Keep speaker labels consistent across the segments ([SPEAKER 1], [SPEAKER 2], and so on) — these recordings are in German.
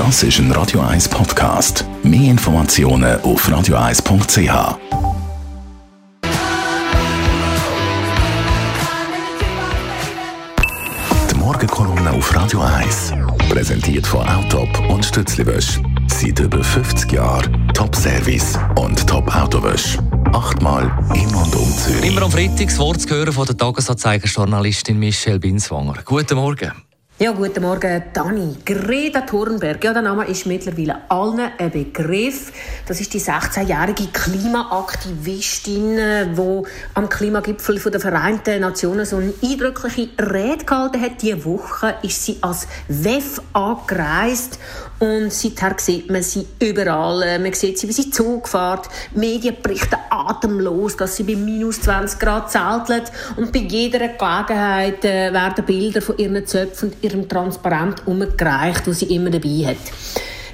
[SPEAKER 1] Das ist ein Radio 1 Podcast. Mehr Informationen auf radio1.ch. Die Morgenkolumne auf Radio 1 präsentiert von Autop und Stützliwösch. Seit über 50 Jahren Top-Service und Top-Autowösch. Achtmal in und um Zürich.
[SPEAKER 2] Immer am Freitag das Wort zu hören von der Tagesanzeiger-Journalistin Michelle Binswanger. Guten Morgen.
[SPEAKER 3] Ja, guten Morgen, Dani. Greta Thunberg, ja, der Name ist mittlerweile allen ein Begriff. Das ist die 16-jährige Klimaaktivistin, die am Klimagipfel der Vereinten Nationen so eine eindrückliche Rede gehalten hat. Diese Woche ist sie als WEF angereist und seither sieht man sie überall. Man sieht sie, wie sie Zug fährt. Medien berichten atemlos, dass sie bei minus 20 Grad zeltet und bei jeder Gelegenheit äh, werden Bilder von ihren Zöpfen und ihrem Transparent umgereicht, wo sie immer dabei hat.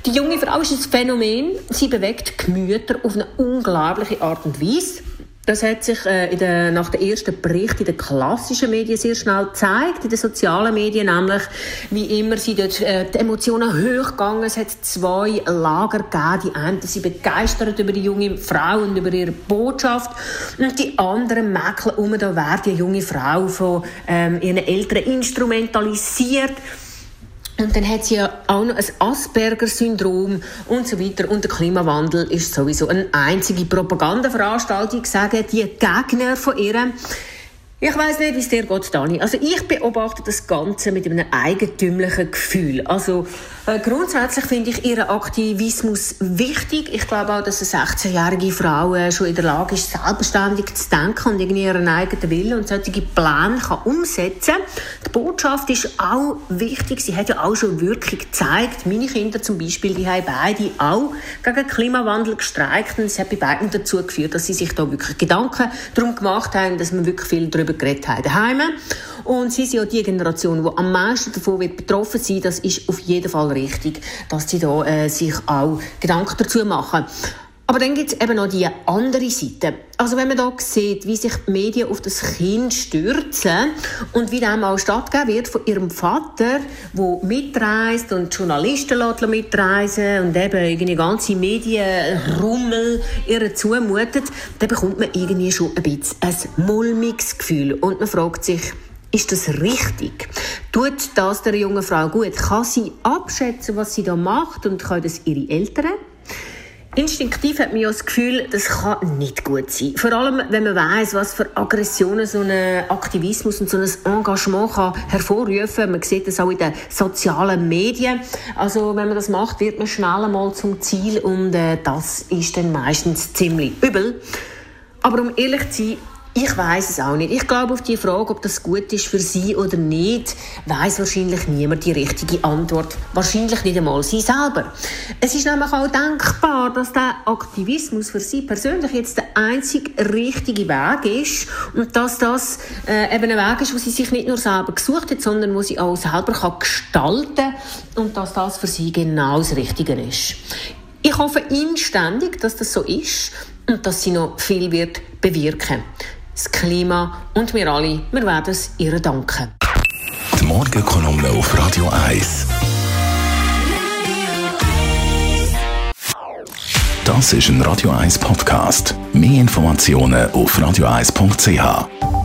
[SPEAKER 3] Die junge Frau ist ein Phänomen. Sie bewegt Gemüter auf eine unglaubliche Art und Weise. Das hat sich äh, in der, nach dem ersten Bericht in den klassischen Medien sehr schnell gezeigt, in den sozialen Medien nämlich, wie immer sind dort äh, die Emotionen hochgegangen. Es hat zwei Lager gegeben. Die einen sind begeistert über die junge Frau und über ihre Botschaft und die anderen mäkeln um, da wird die junge Frau von ähm, ihren Eltern instrumentalisiert. Und dann hat sie ja auch noch ein Asperger-Syndrom und so weiter. Und der Klimawandel ist sowieso eine einzige Propagandaveranstaltung, sagen die Gegner von ihr. Ich weiß nicht, wie es dir geht, Dani. Also ich beobachte das Ganze mit einem eigentümlichen Gefühl. Also äh, grundsätzlich finde ich ihren Aktivismus wichtig. Ich glaube auch, dass eine 16-jährige Frau äh, schon in der Lage ist, selbstständig zu denken und irgendwie ihren eigenen Willen und solche Pläne kann umsetzen Die Botschaft ist auch wichtig. Sie hat ja auch schon wirklich gezeigt. Meine Kinder zum Beispiel, die haben beide auch gegen den Klimawandel gestreikt und es hat bei beiden dazu geführt, dass sie sich da wirklich Gedanken darum gemacht haben, dass man wirklich viel geredet haben daheim. Und sie sind ja die Generation, die am meisten davon wird betroffen sein. Das ist auf jeden Fall richtig, dass sie da äh, sich auch Gedanken dazu machen. Aber dann gibt es eben noch die andere Seite. Also wenn man da sieht, wie sich die Medien auf das Kind stürzen und wie dem auch stattgegeben wird von ihrem Vater, der mitreist und Journalisten mitreisen und eben irgendwie ganze Medienrummel ihr zumutet, dann bekommt man irgendwie schon ein bisschen ein mulmiges Gefühl. Und man fragt sich, ist das richtig? Tut das der jungen Frau gut? Kann sie abschätzen, was sie da macht und können das ihre Eltern? Instinktiv hat man ja das Gefühl, das kann nicht gut sein. Vor allem, wenn man weiß, was für Aggressionen so ein Aktivismus und so ein Engagement kann hervorrufen. Man sieht das auch in den sozialen Medien. Also, wenn man das macht, wird man schnell einmal zum Ziel und äh, das ist dann meistens ziemlich übel. Aber um ehrlich zu sein, ich weiß es auch nicht. Ich glaube auf die Frage, ob das gut ist für sie oder nicht, weiß wahrscheinlich niemand die richtige Antwort. Wahrscheinlich nicht einmal sie selber. Es ist nämlich auch denkbar, dass der Aktivismus für sie persönlich jetzt der einzig richtige Weg ist und dass das äh, eben ein Weg ist, wo sie sich nicht nur selber gesucht hat, sondern wo sie auch selber kann gestalten und dass das für sie genau das Richtige ist. Ich hoffe inständig, dass das so ist und dass sie noch viel wird bewirken das Klima und wir alle, wir werden es ihr danken.
[SPEAKER 1] Die Morgenkolumne auf Radio 1. Das ist ein Radio 1 Podcast. Mehr Informationen auf radio1.ch.